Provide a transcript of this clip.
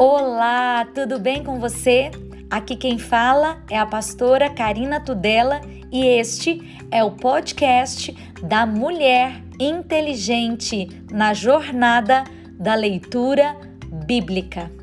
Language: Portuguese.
Olá, tudo bem com você? Aqui quem fala é a pastora Karina Tudela e este é o podcast da Mulher Inteligente na Jornada da Leitura Bíblica.